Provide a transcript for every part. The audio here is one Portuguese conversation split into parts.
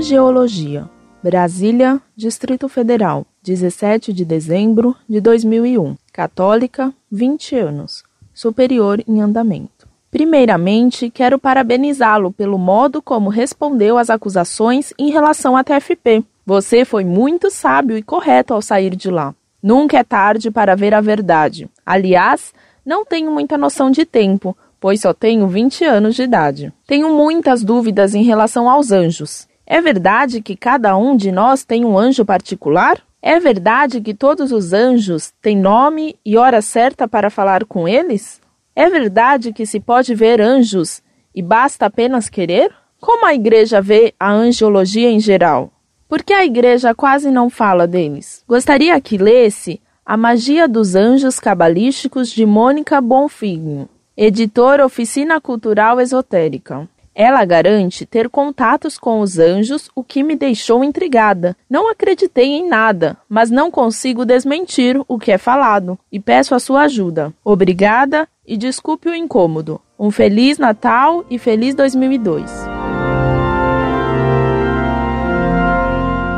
Angiologia. Brasília, Distrito Federal, 17 de dezembro de 2001. Católica, 20 anos. Superior em andamento. Primeiramente, quero parabenizá-lo pelo modo como respondeu às acusações em relação à TFP. Você foi muito sábio e correto ao sair de lá. Nunca é tarde para ver a verdade. Aliás, não tenho muita noção de tempo, pois só tenho 20 anos de idade. Tenho muitas dúvidas em relação aos anjos. É verdade que cada um de nós tem um anjo particular? É verdade que todos os anjos têm nome e hora certa para falar com eles? É verdade que se pode ver anjos e basta apenas querer? Como a igreja vê a angiologia em geral? Por que a igreja quase não fala deles? Gostaria que lesse A Magia dos Anjos Cabalísticos de Mônica Bonfim, editora Oficina Cultural Esotérica. Ela garante ter contatos com os anjos, o que me deixou intrigada. Não acreditei em nada, mas não consigo desmentir o que é falado e peço a sua ajuda. Obrigada e desculpe o incômodo. Um feliz Natal e feliz 2002.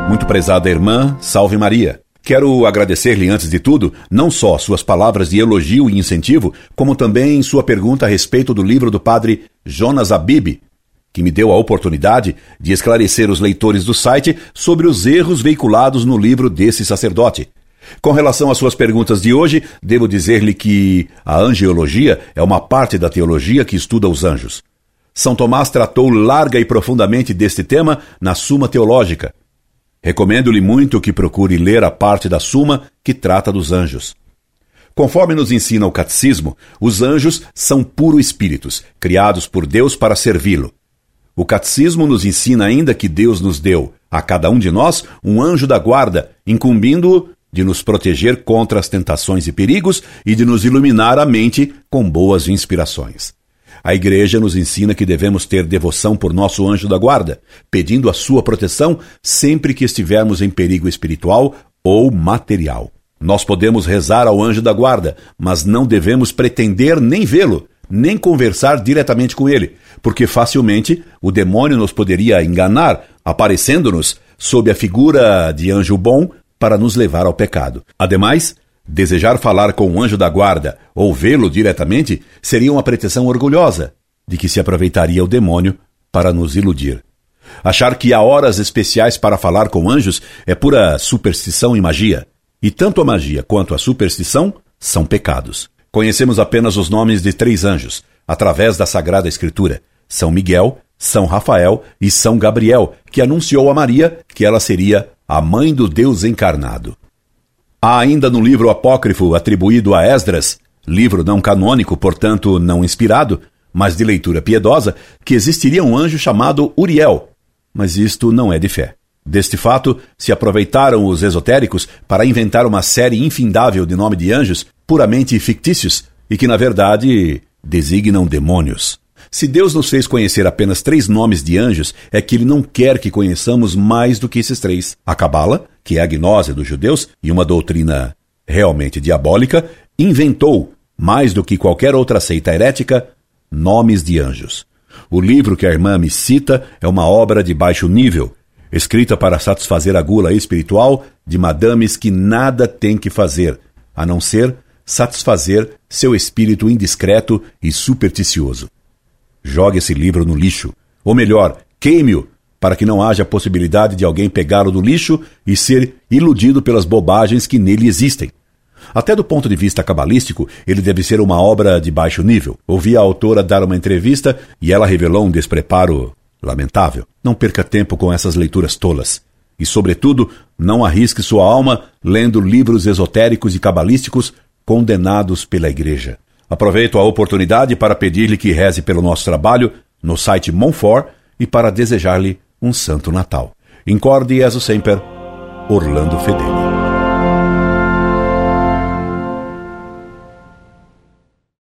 Muito prezada irmã, salve Maria. Quero agradecer-lhe, antes de tudo, não só suas palavras de elogio e incentivo, como também sua pergunta a respeito do livro do padre Jonas Abib, que me deu a oportunidade de esclarecer os leitores do site sobre os erros veiculados no livro desse sacerdote. Com relação às suas perguntas de hoje, devo dizer-lhe que a angiologia é uma parte da teologia que estuda os anjos. São Tomás tratou larga e profundamente deste tema na Suma Teológica, Recomendo-lhe muito que procure ler a parte da Suma que trata dos anjos. Conforme nos ensina o catecismo, os anjos são puro espíritos, criados por Deus para servi-lo. O catecismo nos ensina ainda que Deus nos deu, a cada um de nós, um anjo da guarda, incumbindo-o de nos proteger contra as tentações e perigos e de nos iluminar a mente com boas inspirações. A Igreja nos ensina que devemos ter devoção por nosso anjo da guarda, pedindo a sua proteção sempre que estivermos em perigo espiritual ou material. Nós podemos rezar ao anjo da guarda, mas não devemos pretender nem vê-lo, nem conversar diretamente com ele, porque facilmente o demônio nos poderia enganar, aparecendo-nos sob a figura de anjo bom para nos levar ao pecado. Ademais, Desejar falar com um anjo da guarda ou vê-lo diretamente seria uma pretensão orgulhosa, de que se aproveitaria o demônio para nos iludir. Achar que há horas especiais para falar com anjos é pura superstição e magia. E tanto a magia quanto a superstição são pecados. Conhecemos apenas os nomes de três anjos, através da Sagrada Escritura: São Miguel, São Rafael e São Gabriel, que anunciou a Maria que ela seria a mãe do Deus encarnado. Há ainda no livro apócrifo atribuído a Esdras, livro não canônico, portanto não inspirado, mas de leitura piedosa, que existiria um anjo chamado Uriel. Mas isto não é de fé. Deste fato, se aproveitaram os esotéricos para inventar uma série infindável de nome de anjos puramente fictícios e que, na verdade, designam demônios. Se Deus nos fez conhecer apenas três nomes de anjos, é que Ele não quer que conheçamos mais do que esses três. A Cabala, que é a gnose dos judeus e uma doutrina realmente diabólica, inventou, mais do que qualquer outra seita herética, nomes de anjos. O livro que a irmã me cita é uma obra de baixo nível, escrita para satisfazer a gula espiritual de madames que nada têm que fazer, a não ser satisfazer seu espírito indiscreto e supersticioso. Jogue esse livro no lixo. Ou melhor, queime-o, para que não haja possibilidade de alguém pegá-lo do lixo e ser iludido pelas bobagens que nele existem. Até do ponto de vista cabalístico, ele deve ser uma obra de baixo nível. Ouvi a autora dar uma entrevista e ela revelou um despreparo lamentável. Não perca tempo com essas leituras tolas. E, sobretudo, não arrisque sua alma lendo livros esotéricos e cabalísticos condenados pela Igreja. Aproveito a oportunidade para pedir-lhe que reze pelo nosso trabalho no site Monfort e para desejar-lhe um Santo Natal. Incorde Jesus Semper, Orlando Fedeli.